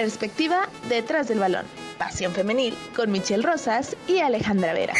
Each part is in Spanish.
Perspectiva detrás del balón. Pasión femenil con Michelle Rosas y Alejandra Vera.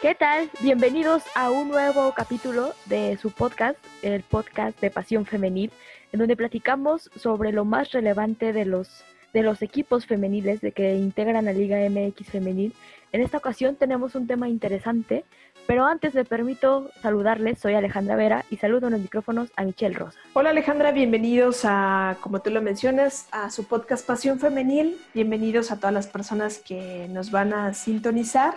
¿Qué tal? Bienvenidos a un nuevo capítulo de su podcast, el podcast de Pasión Femenil, en donde platicamos sobre lo más relevante de los, de los equipos femeniles de que integran la Liga MX Femenil. En esta ocasión tenemos un tema interesante, pero antes me permito saludarles, soy Alejandra Vera y saludo en los micrófonos a Michelle Rosa. Hola Alejandra, bienvenidos a, como tú lo mencionas, a su podcast Pasión Femenil. Bienvenidos a todas las personas que nos van a sintonizar.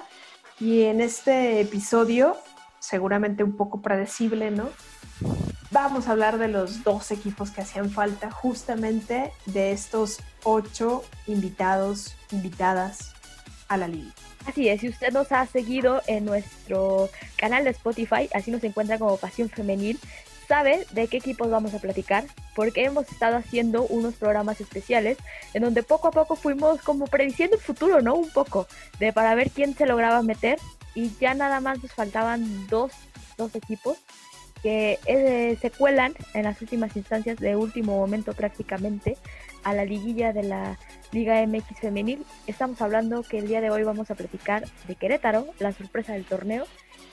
Y en este episodio, seguramente un poco predecible, ¿no? Vamos a hablar de los dos equipos que hacían falta, justamente de estos ocho invitados, invitadas a la liga. Así es, si usted nos ha seguido en nuestro canal de Spotify, así nos encuentra como Pasión Femenil, sabe de qué equipos vamos a platicar, porque hemos estado haciendo unos programas especiales en donde poco a poco fuimos como prediciendo el futuro, ¿no? Un poco, de para ver quién se lograba meter y ya nada más nos faltaban dos, dos equipos que eh, se cuelan en las últimas instancias de último momento prácticamente a la liguilla de la Liga MX femenil. Estamos hablando que el día de hoy vamos a platicar de Querétaro, la sorpresa del torneo,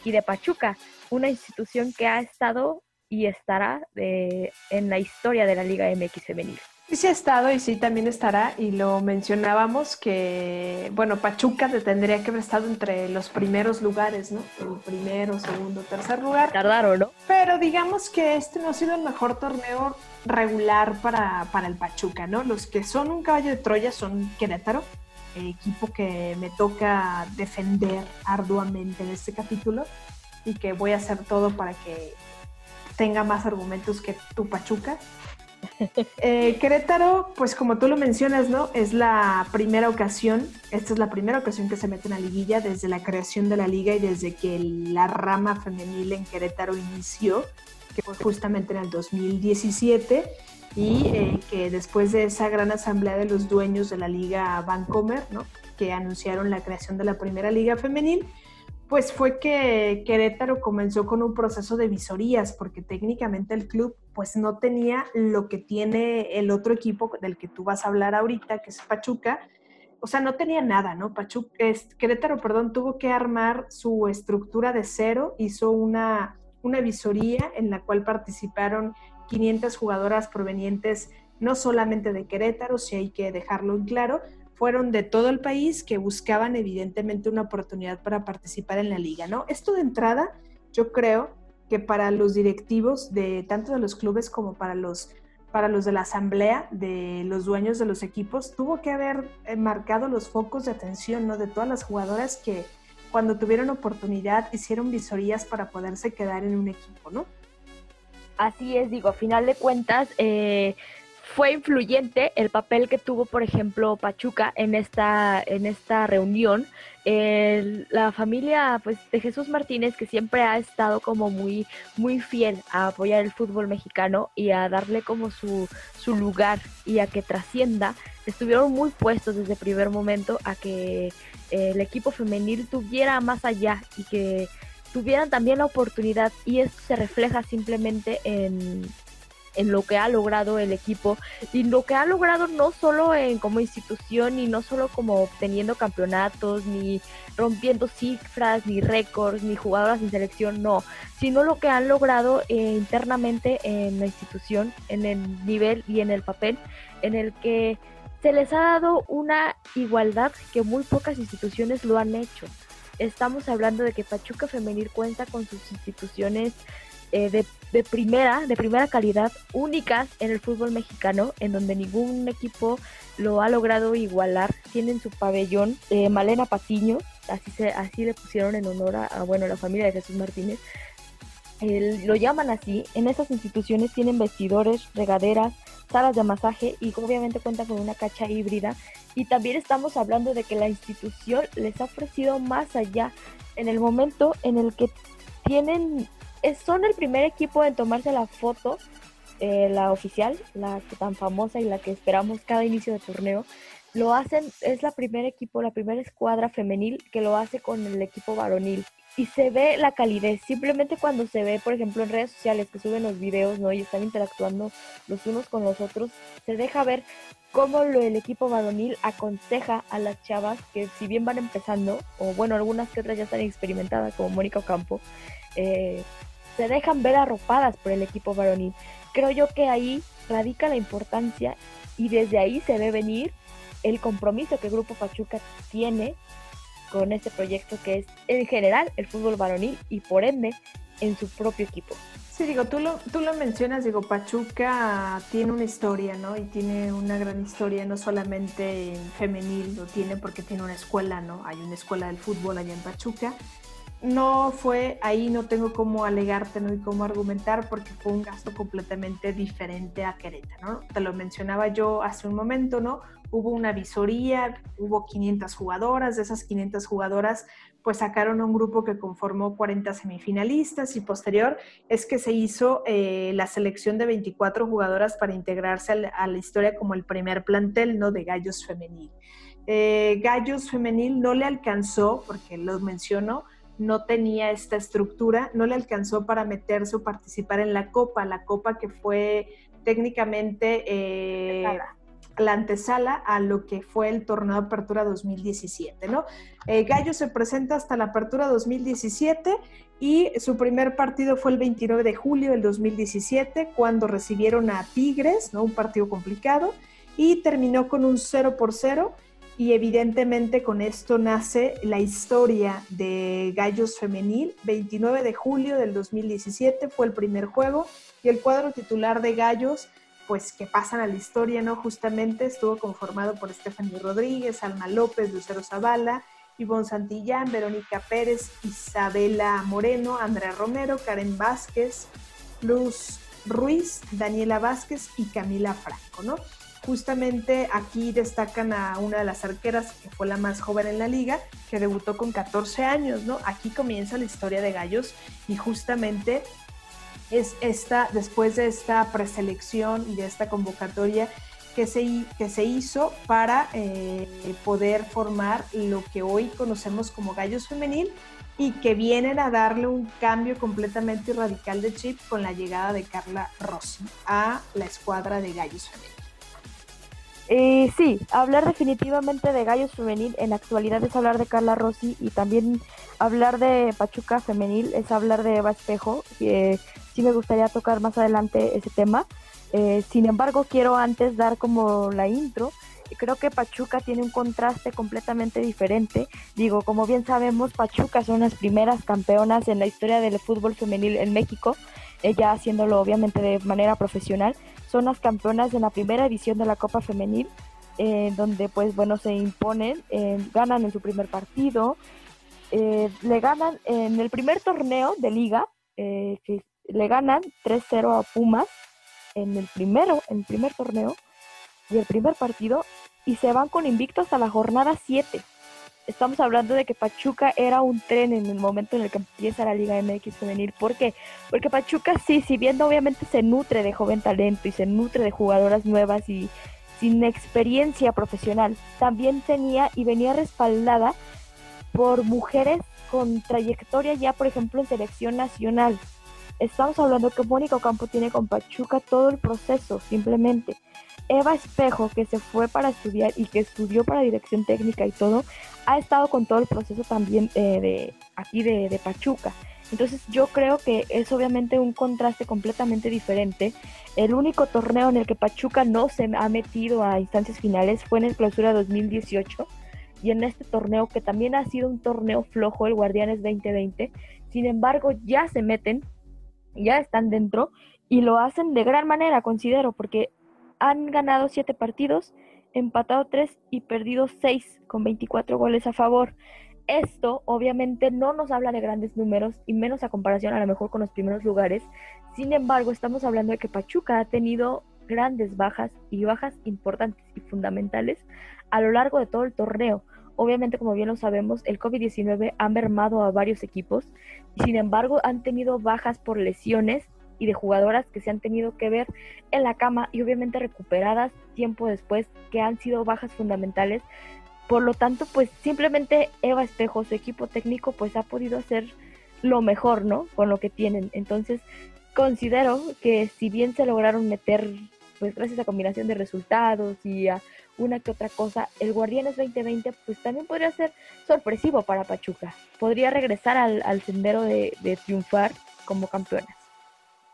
y de Pachuca, una institución que ha estado y estará de, en la historia de la Liga MX femenil. Sí, sí ha estado y sí también estará y lo mencionábamos que, bueno, Pachuca tendría que haber estado entre los primeros lugares, ¿no? El primero, segundo, tercer lugar. Tardaron, ¿no? Pero digamos que este no ha sido el mejor torneo regular para, para el Pachuca, ¿no? Los que son un caballo de Troya son Querétaro, equipo que me toca defender arduamente en este capítulo y que voy a hacer todo para que tenga más argumentos que tu Pachuca. Eh, Querétaro, pues como tú lo mencionas, ¿no? Es la primera ocasión, esta es la primera ocasión que se mete en la liguilla desde la creación de la liga y desde que la rama femenil en Querétaro inició, que fue justamente en el 2017, y eh, que después de esa gran asamblea de los dueños de la liga Vancomer, ¿no? Que anunciaron la creación de la primera liga femenil, pues fue que Querétaro comenzó con un proceso de visorías, porque técnicamente el club pues no tenía lo que tiene el otro equipo del que tú vas a hablar ahorita, que es Pachuca. O sea, no tenía nada, ¿no? Pachuca, Querétaro, perdón, tuvo que armar su estructura de cero, hizo una, una visoría en la cual participaron 500 jugadoras provenientes no solamente de Querétaro, si hay que dejarlo en claro, fueron de todo el país que buscaban evidentemente una oportunidad para participar en la liga, ¿no? Esto de entrada, yo creo que para los directivos de tanto de los clubes como para los para los de la asamblea de los dueños de los equipos tuvo que haber eh, marcado los focos de atención, ¿no? De todas las jugadoras que cuando tuvieron oportunidad hicieron visorías para poderse quedar en un equipo, ¿no? Así es, digo, a final de cuentas, eh, fue influyente el papel que tuvo, por ejemplo, Pachuca en esta, en esta reunión. la familia pues, de Jesús Martínez, que siempre ha estado como muy, muy fiel a apoyar el fútbol mexicano y a darle como su, su lugar y a que trascienda, estuvieron muy puestos desde el primer momento a que el equipo femenil tuviera más allá y que tuvieran también la oportunidad y esto se refleja simplemente en, en lo que ha logrado el equipo y lo que ha logrado no solo en como institución y no solo como obteniendo campeonatos ni rompiendo cifras ni récords ni jugadoras en selección no sino lo que han logrado eh, internamente en la institución en el nivel y en el papel en el que se les ha dado una igualdad que muy pocas instituciones lo han hecho. Estamos hablando de que Pachuca Femenil cuenta con sus instituciones eh, de, primera, de primera calidad, únicas en el fútbol mexicano, en donde ningún equipo lo ha logrado igualar. Tienen su pabellón eh, Malena Patiño, así, se, así le pusieron en honor a, bueno, la familia de Jesús Martínez. lo llaman así. En esas instituciones tienen vestidores, regaderas, salas de masaje y obviamente cuentan con una cacha híbrida. Y también estamos hablando de que la institución les ha ofrecido más allá en el momento en el que tienen son el primer equipo en tomarse la foto, eh, la oficial, la tan famosa y la que esperamos cada inicio de torneo. Lo hacen, es la primer equipo, la primera escuadra femenil que lo hace con el equipo varonil. y se ve la calidez. Simplemente cuando se ve, por ejemplo, en redes sociales que suben los videos, ¿no? Y están interactuando los unos con los otros, se deja ver cómo lo, el equipo varonil aconseja a las chavas que si bien van empezando, o bueno, algunas que otras ya están experimentadas, como Mónica Ocampo, eh, se dejan ver arropadas por el equipo varonil. Creo yo que ahí radica la importancia y desde ahí se ve venir el compromiso que el Grupo Pachuca tiene con este proyecto que es en general el fútbol varonil y por ende en su propio equipo. Sí, digo, tú lo, tú lo mencionas, digo, Pachuca tiene una historia, ¿no? Y tiene una gran historia, no solamente en femenil, lo tiene porque tiene una escuela, ¿no? Hay una escuela del fútbol allá en Pachuca. No fue, ahí no tengo cómo alegarte, ¿no? Y cómo argumentar porque fue un gasto completamente diferente a Querétaro, ¿no? Te lo mencionaba yo hace un momento, ¿no? hubo una visoría, hubo 500 jugadoras, de esas 500 jugadoras pues sacaron un grupo que conformó 40 semifinalistas y posterior es que se hizo eh, la selección de 24 jugadoras para integrarse a la, historia como el primer plantel ¿no? de Gallos Femenil. Eh, Gallos Femenil no le alcanzó, porque lo menciono, no tenía esta estructura, no le alcanzó para meterse o participar en la Copa, la Copa que fue técnicamente... Eh, la antesala a lo que fue el torneo de apertura 2017, ¿no? Eh, Gallo se presenta hasta la apertura 2017 y su primer partido fue el 29 de julio del 2017 cuando recibieron a Tigres, ¿no? Un partido complicado y terminó con un 0 por 0 y evidentemente con esto nace la historia de Gallos Femenil. 29 de julio del 2017 fue el primer juego y el cuadro titular de Gallos pues que pasan a la historia, ¿no? Justamente estuvo conformado por Stephanie Rodríguez, Alma López, Lucero Zavala, Ivonne Santillán, Verónica Pérez, Isabela Moreno, Andrea Romero, Karen Vázquez, Luz Ruiz, Daniela Vázquez y Camila Franco, ¿no? Justamente aquí destacan a una de las arqueras que fue la más joven en la liga, que debutó con 14 años, ¿no? Aquí comienza la historia de Gallos y justamente es esta, después de esta preselección y de esta convocatoria que se, que se hizo para eh, poder formar lo que hoy conocemos como Gallos Femenil y que vienen a darle un cambio completamente radical de chip con la llegada de Carla Rossi a la escuadra de Gallos Femenil. Eh, sí, hablar definitivamente de Gallos Femenil en la actualidad es hablar de Carla Rossi y también hablar de Pachuca Femenil es hablar de Eva Espejo, que sí me gustaría tocar más adelante ese tema. Eh, sin embargo, quiero antes dar como la intro. Creo que Pachuca tiene un contraste completamente diferente. Digo, como bien sabemos, Pachuca son las primeras campeonas en la historia del fútbol femenil en México, ella haciéndolo obviamente de manera profesional. Son las campeonas en la primera edición de la Copa Femenil, eh, donde pues bueno, se imponen, eh, ganan en su primer partido, le ganan en el primer torneo de liga, le ganan 3-0 a Pumas en el primero, en el primer torneo y el primer partido y se van con invicto hasta la jornada 7. Estamos hablando de que Pachuca era un tren en el momento en el que empieza la Liga MX femenil. ¿Por qué? Porque Pachuca sí, si bien obviamente se nutre de joven talento y se nutre de jugadoras nuevas y sin experiencia profesional, también tenía y venía respaldada por mujeres con trayectoria ya, por ejemplo, en selección nacional. Estamos hablando que Mónica Campo tiene con Pachuca todo el proceso, simplemente. Eva Espejo, que se fue para estudiar y que estudió para dirección técnica y todo, ha estado con todo el proceso también eh, de aquí de, de, Pachuca. Entonces yo creo que es obviamente un contraste completamente diferente. El único torneo en el que Pachuca no se ha metido a instancias finales fue en el clausura 2018 y en este torneo que también ha sido un torneo flojo, el Guardianes 2020. Sin embargo, ya se meten ya están dentro y lo hacen de gran manera, considero, porque han ganado siete partidos, empatado tres y perdido seis con 24 goles a favor. Esto obviamente no nos habla de grandes números y menos a comparación a lo mejor con los primeros lugares. Sin embargo, estamos hablando de que Pachuca ha tenido grandes bajas y bajas importantes y fundamentales a lo largo de todo el torneo. Obviamente, como bien lo sabemos, el COVID-19 ha mermado a varios equipos sin embargo han tenido bajas por lesiones y de jugadoras que se han tenido que ver en la cama y obviamente recuperadas tiempo después que han sido bajas fundamentales. Por lo tanto, pues simplemente Eva Espejo, su equipo técnico, pues ha podido hacer lo mejor, ¿no? Con lo que tienen. Entonces, considero que si bien se lograron meter, pues gracias a combinación de resultados y a una que otra cosa, el Guardianes 2020 pues también podría ser sorpresivo para Pachuca. Podría regresar al, sendero de, de triunfar como campeonas.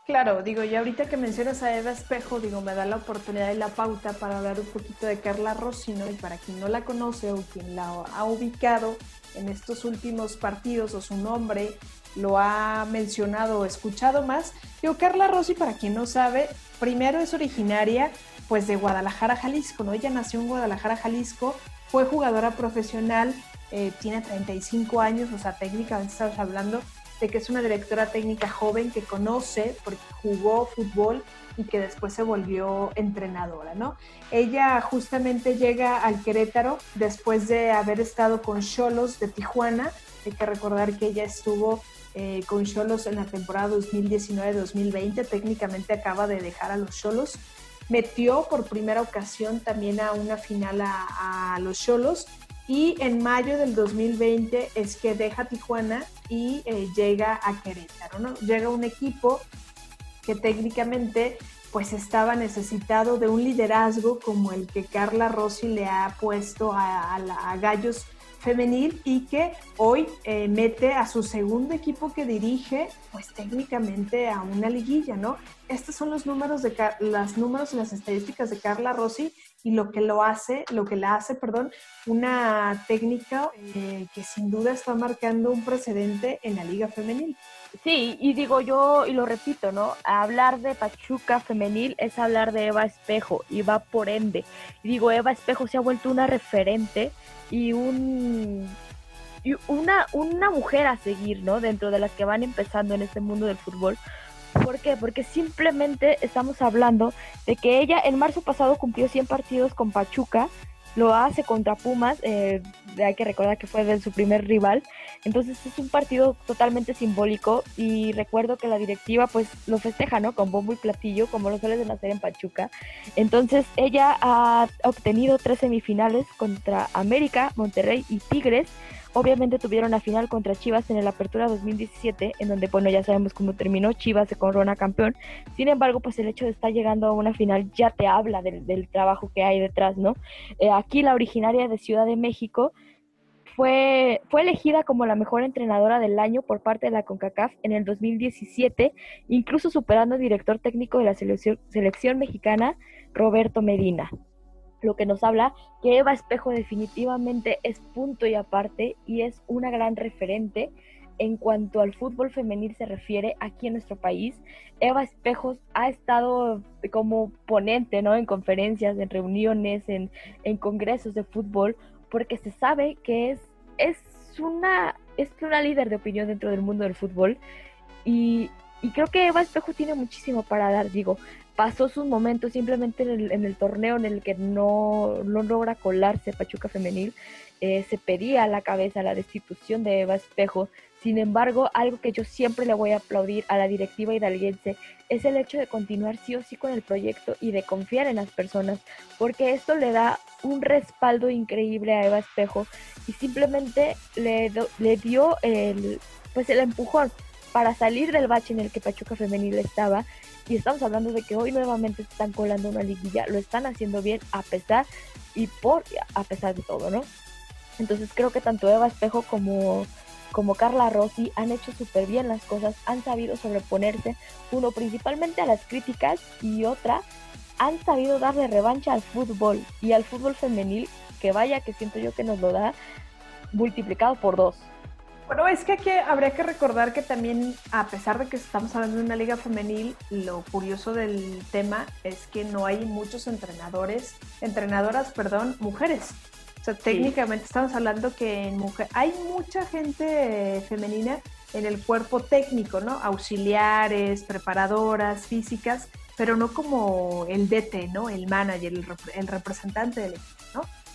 Claro, digo, y ahorita que mencionas a Eva Espejo, digo, me da la oportunidad y la pauta para hablar un poquito de Carla Rossino y para quien no la conoce o quien la ha ubicado en estos últimos partidos o su nombre lo ha mencionado o escuchado más. Digo, Carla Rossi, para quien no sabe, primero es originaria pues de Guadalajara, Jalisco, ¿no? Ella nació en Guadalajara, Jalisco, fue jugadora profesional, eh, tiene 35 años, o sea, técnicamente estamos hablando de que es una directora técnica joven que conoce porque jugó fútbol y que después se volvió entrenadora, ¿no? Ella justamente llega al Querétaro después de haber estado con Cholos de Tijuana. Hay que recordar que ella estuvo eh, con Cholos en la temporada 2019-2020. Técnicamente acaba de dejar a los Cholos. Metió por primera ocasión también a una final a, a los Cholos y en mayo del 2020 es que deja Tijuana y eh, llega a Querétaro, ¿no? Llega un equipo que técnicamente pues estaba necesitado de un liderazgo como el que Carla Rossi le ha puesto a, Gallos femenil y que hoy eh, mete a su segundo equipo que dirige, pues técnicamente a una liguilla, ¿no? Estos son los números de las números y las estadísticas de Carla Rossi y lo que lo hace, lo que la hace, perdón, una técnica eh, que sin duda está marcando un precedente en la liga femenil. Sí, y digo yo, y lo repito, ¿no? Hablar de Pachuca femenil es hablar de Eva Espejo, y va por ende. Y digo, Eva Espejo se ha vuelto una referente y un y una, una mujer a seguir, ¿no? Dentro de las que van empezando en este mundo del fútbol. ¿Por qué? Porque simplemente estamos hablando de que ella en marzo pasado cumplió 100 partidos con Pachuca, lo hace contra Pumas, eh, hay que recordar que fue de su primer rival, entonces es un partido totalmente simbólico y recuerdo que la directiva pues lo festeja, ¿no? Con bombo y platillo, como lo suele de hacer en Pachuca. Entonces ella ha obtenido tres semifinales contra América, Monterrey y Tigres, Obviamente tuvieron la final contra Chivas en el Apertura 2017, en donde, bueno, ya sabemos cómo terminó, Chivas se corona campeón. Sin embargo, pues el hecho de estar llegando a una final ya te habla del, trabajo que hay detrás, ¿no? Eh, aquí la originaria de Ciudad de México fue, fue elegida como la mejor entrenadora del año por parte de la CONCACAF en el 2017, incluso superando al director técnico de la selección mexicana, Roberto Medina lo que nos habla que Eva Espejo definitivamente es punto y aparte y es una gran referente en cuanto al fútbol femenil se refiere aquí en nuestro país. Eva Espejos ha estado como ponente ¿no? en conferencias, en reuniones, en, congresos de fútbol, porque se sabe que es, es, una, es una líder de opinión dentro del mundo del fútbol. Y, y creo que Eva Espejo tiene muchísimo para dar, digo, pasó sus momentos simplemente en el, torneo en el que no, logra colarse Pachuca Femenil. Eh, se pedía a la cabeza la destitución de Eva Espejo. Sin embargo, algo que yo siempre le voy a aplaudir a la directiva hidalguense es el hecho de continuar sí o sí con el proyecto y de confiar en las personas, porque esto le da un respaldo increíble a Eva Espejo y simplemente le, le dio el, pues el empujón para salir del bache en el que Pachuca Femenil estaba y estamos hablando de que hoy nuevamente se están colando una liguilla, lo están haciendo bien a pesar y por a pesar de todo, ¿no? Entonces creo que tanto Eva Espejo como, como Carla Rossi han hecho súper bien las cosas, han sabido sobreponerse, uno principalmente a las críticas y otra, han sabido darle revancha al fútbol y al fútbol femenil, que vaya que siento yo que nos lo da multiplicado por dos. Bueno, es que, aquí habría que recordar que también, a pesar de que estamos hablando de una liga femenil, lo curioso del tema es que no hay muchos entrenadores, entrenadoras, perdón, mujeres. O sea, técnicamente estamos hablando que en mujer, hay mucha gente femenina en el cuerpo técnico, ¿no? Auxiliares, preparadoras, físicas, pero no como el DT, ¿no? El manager, el, el representante del equipo.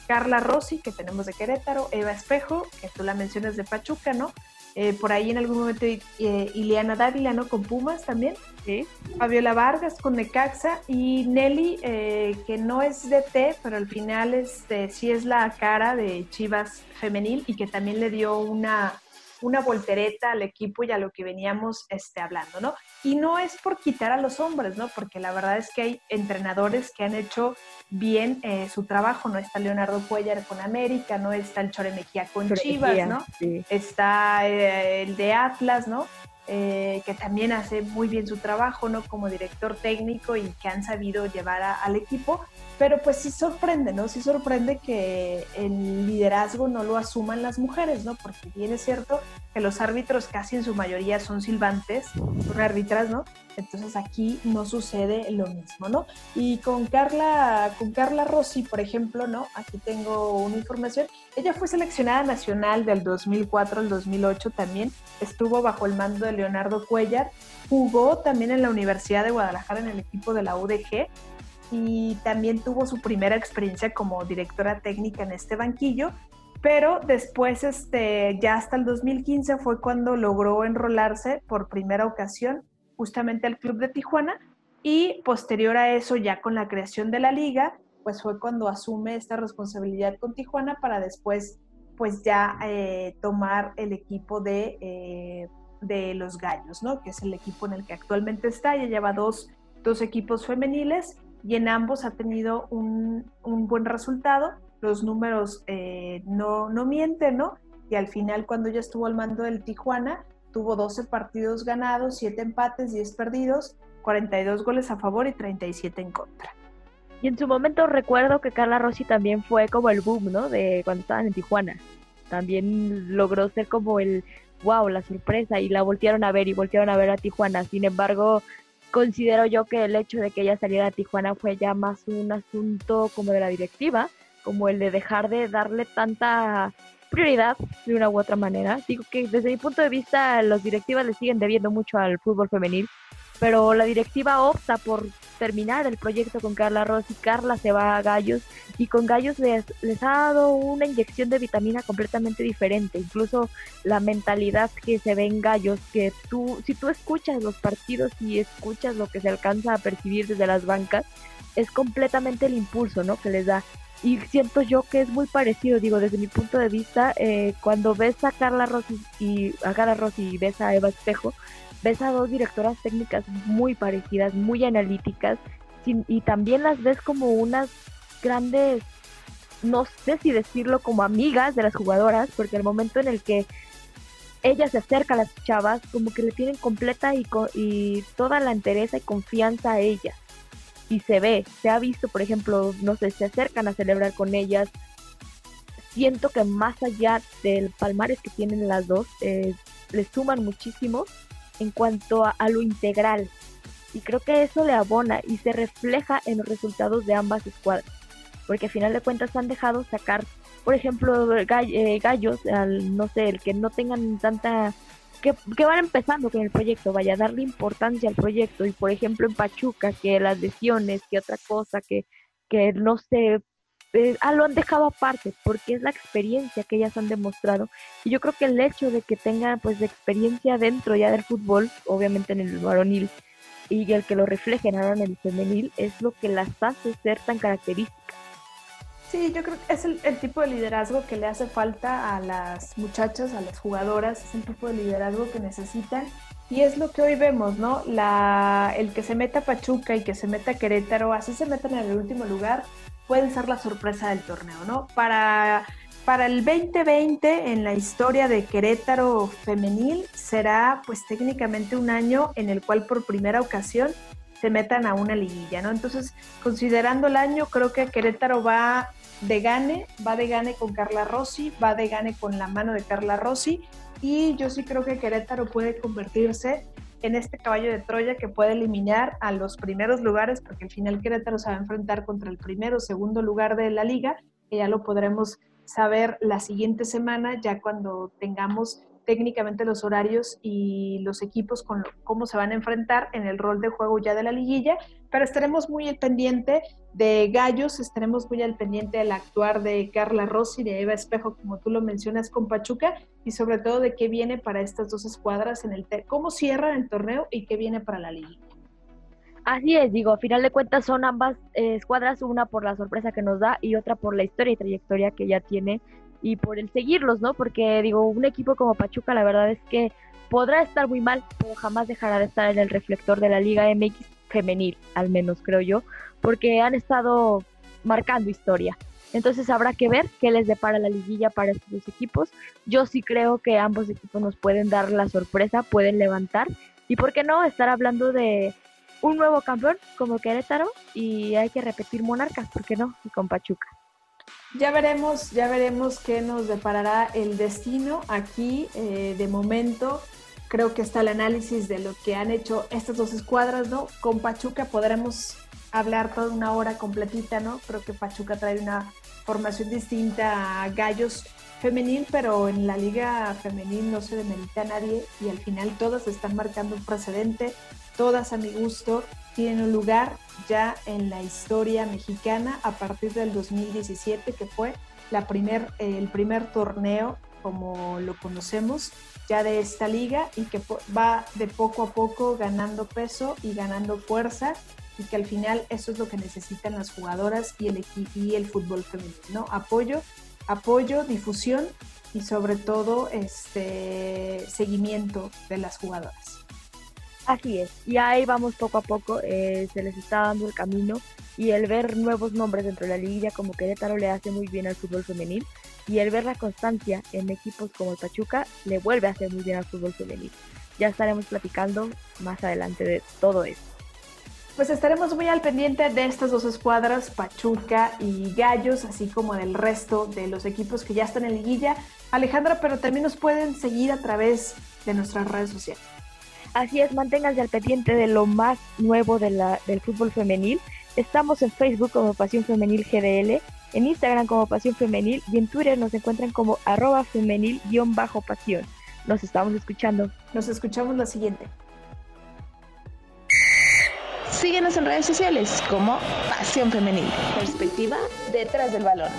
Carla Rossi, que tenemos de Querétaro, Eva Espejo, que tú la mencionas de Pachuca, ¿no? Eh, por ahí en algún momento eh, Ileana Dávila, ¿no? Con Pumas también. Sí. Fabiola Vargas con Necaxa y Nelly, eh, que no es de T, pero al final este, sí es la cara de Chivas femenil y que también le dio una, una voltereta al equipo y a lo que veníamos este, hablando, ¿no? Y no es por quitar a los hombres, ¿no? Porque la verdad es que hay entrenadores que han hecho bien eh, su trabajo, ¿no? Está Leonardo Cuellar con América, ¿no? Está el Chore Mejía con Chivas, ¿no? Está eh, el de Atlas, ¿no? Eh, que también hace muy bien su trabajo, ¿no? Como director técnico y que han sabido llevar al equipo. Pero pues sí sorprende, ¿no? Sí sorprende que el liderazgo no lo asuman las mujeres, ¿no? Porque bien es cierto que los árbitros casi en su mayoría son silbantes, son árbitras, ¿no? Entonces aquí no sucede lo mismo, ¿no? Y con Carla, con Carla Rossi, por ejemplo, ¿no? Aquí tengo una información. Ella fue seleccionada nacional del 2004 al 2008 también. Estuvo bajo el mando de Leonardo Cuellar. Jugó también en la Universidad de Guadalajara en el equipo de la UDG y también tuvo su primera experiencia como directora técnica en este banquillo, pero después, este, ya hasta el 2015 fue cuando logró enrolarse por primera ocasión justamente al Club de Tijuana y posterior a eso, ya con la creación de la liga, pues fue cuando asume esta responsabilidad con Tijuana para después, pues ya eh, tomar el equipo de, eh, de los Gallos, ¿no? Que es el equipo en el que actualmente está, ya lleva dos, dos equipos femeniles y en ambos ha tenido un, buen resultado. Los números eh, no, no mienten, ¿no? Y al final, cuando ya estuvo al mando del Tijuana, tuvo 12 partidos ganados, 7 empates, 10 perdidos, 42 goles a favor y 37 en contra. Y en su momento recuerdo que Carla Rossi también fue como el boom, ¿no? De cuando estaban en Tijuana. También logró ser como el wow, la sorpresa y la voltearon a ver y voltearon a ver a Tijuana. Sin embargo, considero yo que el hecho de que ella saliera a Tijuana fue ya más un asunto como de la directiva, como el de dejar de darle tanta prioridad de una u otra manera. Digo que desde mi punto de vista los directivas le siguen debiendo mucho al fútbol femenil, pero la directiva opta por terminar el proyecto con Carla Ross y Carla se va a Gallos y con Gallos les, les ha dado una inyección de vitamina completamente diferente, incluso la mentalidad que se ve en Gallos, que tú, si tú escuchas los partidos y escuchas lo que se alcanza a percibir desde las bancas, es completamente el impulso, ¿no? Que les da. Y siento yo que es muy parecido, digo, desde mi punto de vista, eh, cuando ves a Carla Rossi y a Carla Rossi y ves a Eva Espejo, ves a dos directoras técnicas muy parecidas, muy analíticas, y también las ves como unas grandes, no sé si decirlo como amigas de las jugadoras, porque el momento en el que ella se acerca a las chavas, como que le tienen completa y, y toda la entereza y confianza a ellas. Y se ve, se ha visto, por ejemplo, no sé, se acercan a celebrar con ellas. Siento que más allá del palmares que tienen las dos, eh, les suman muchísimo en cuanto a, lo integral. Y creo que eso le abona y se refleja en los resultados de ambas escuadras. Porque al final de cuentas han dejado sacar, por ejemplo, eh, gallos, al, no sé, el que no tengan tanta... Que, van empezando con el proyecto, vaya a darle importancia al proyecto. Y por ejemplo en Pachuca, que las lesiones, que otra cosa, que, que no sé, eh, ah, lo han dejado aparte porque es la experiencia que ellas han demostrado y yo creo que el hecho de que tengan pues de experiencia dentro ya del fútbol, obviamente en el varonil y el que lo reflejen ahora en el femenil es lo que las hace ser tan características. Sí, yo creo que es el, tipo de liderazgo que le hace falta a las muchachas, a las jugadoras, es el tipo de liderazgo que necesitan y es lo que hoy vemos, ¿no? El que se meta Pachuca y que se meta Querétaro, así se metan en el último lugar, pueden ser la sorpresa del torneo, ¿no? Para, para el 2020 en la historia de Querétaro femenil será pues técnicamente un año en el cual por primera ocasión se metan a una liguilla, ¿no? Entonces, considerando el año, creo que Querétaro va de gane, va de gane con Carla Rossi, va de gane con la mano de Carla Rossi. Y yo sí creo que Querétaro puede convertirse en este caballo de Troya que puede eliminar a los primeros lugares, porque al final Querétaro se va a enfrentar contra el primero o segundo lugar de la liga, que ya lo podremos saber la siguiente semana, ya cuando tengamos técnicamente los horarios y los equipos con cómo se van a enfrentar en el rol de juego ya de la liguilla, pero estaremos muy al pendiente de Gallos, estaremos muy al pendiente del actuar de Carla Rossi, de Eva Espejo, como tú lo mencionas con Pachuca, y sobre todo de qué viene para estas dos escuadras en el cómo cierran el torneo y qué viene para la liguilla. Así es, digo, a final de cuentas son ambas eh, escuadras, una por la sorpresa que nos da y otra por la historia y trayectoria que ya tiene y por el seguirlos, ¿no? Porque digo, un equipo como Pachuca la verdad es que podrá estar muy mal, pero jamás dejará de estar en el reflector de la Liga MX femenil, al menos creo yo, porque han estado marcando historia. Entonces habrá que ver qué les depara la liguilla para estos dos equipos. Yo sí creo que ambos equipos nos pueden dar la sorpresa, pueden levantar. Y por qué no estar hablando de un nuevo campeón como Querétaro y hay que repetir Monarcas, ¿por qué no? Y con Pachuca. Ya veremos, ya veremos qué nos deparará el destino aquí. Eh, de momento, creo que está el análisis de lo que han hecho estas dos escuadras, ¿no? Con Pachuca podremos hablar toda una hora completita, ¿no? Creo que Pachuca trae una formación distinta a Gallos femenil, pero en la liga femenil no se demerita a nadie y al final todas están marcando un precedente, todas a mi gusto tienen un lugar ya en la historia mexicana a partir del 2017, que fue la primer, el primer torneo como lo conocemos ya de esta liga y que va de poco a poco ganando peso y ganando fuerza y que al final eso es lo que necesitan las jugadoras y el y el fútbol femenino, ¿no? Apoyo, apoyo, difusión y sobre todo este seguimiento de las jugadoras. Así es, y ahí vamos poco a poco, eh, se les está dando el camino y el ver nuevos nombres dentro de la liga como Querétaro le hace muy bien al fútbol femenil y el ver la constancia en equipos como el Pachuca le vuelve a hacer muy bien al fútbol femenil. Ya estaremos platicando más adelante de todo esto. Pues estaremos muy al pendiente de estas dos escuadras, Pachuca y Gallos, así como del resto de los equipos que ya están en liguilla. Alejandra, pero también nos pueden seguir a través de nuestras redes sociales. Así es, manténganse al pendiente de lo más nuevo de la, del fútbol femenil. Estamos en Facebook como Pasión Femenil GDL, en Instagram como Pasión Femenil y en Twitter nos encuentran como arroba femenil-pasión. Nos estamos escuchando. Nos escuchamos la siguiente. Síguenos en redes sociales como Pasión Femenil. Perspectiva detrás del balón.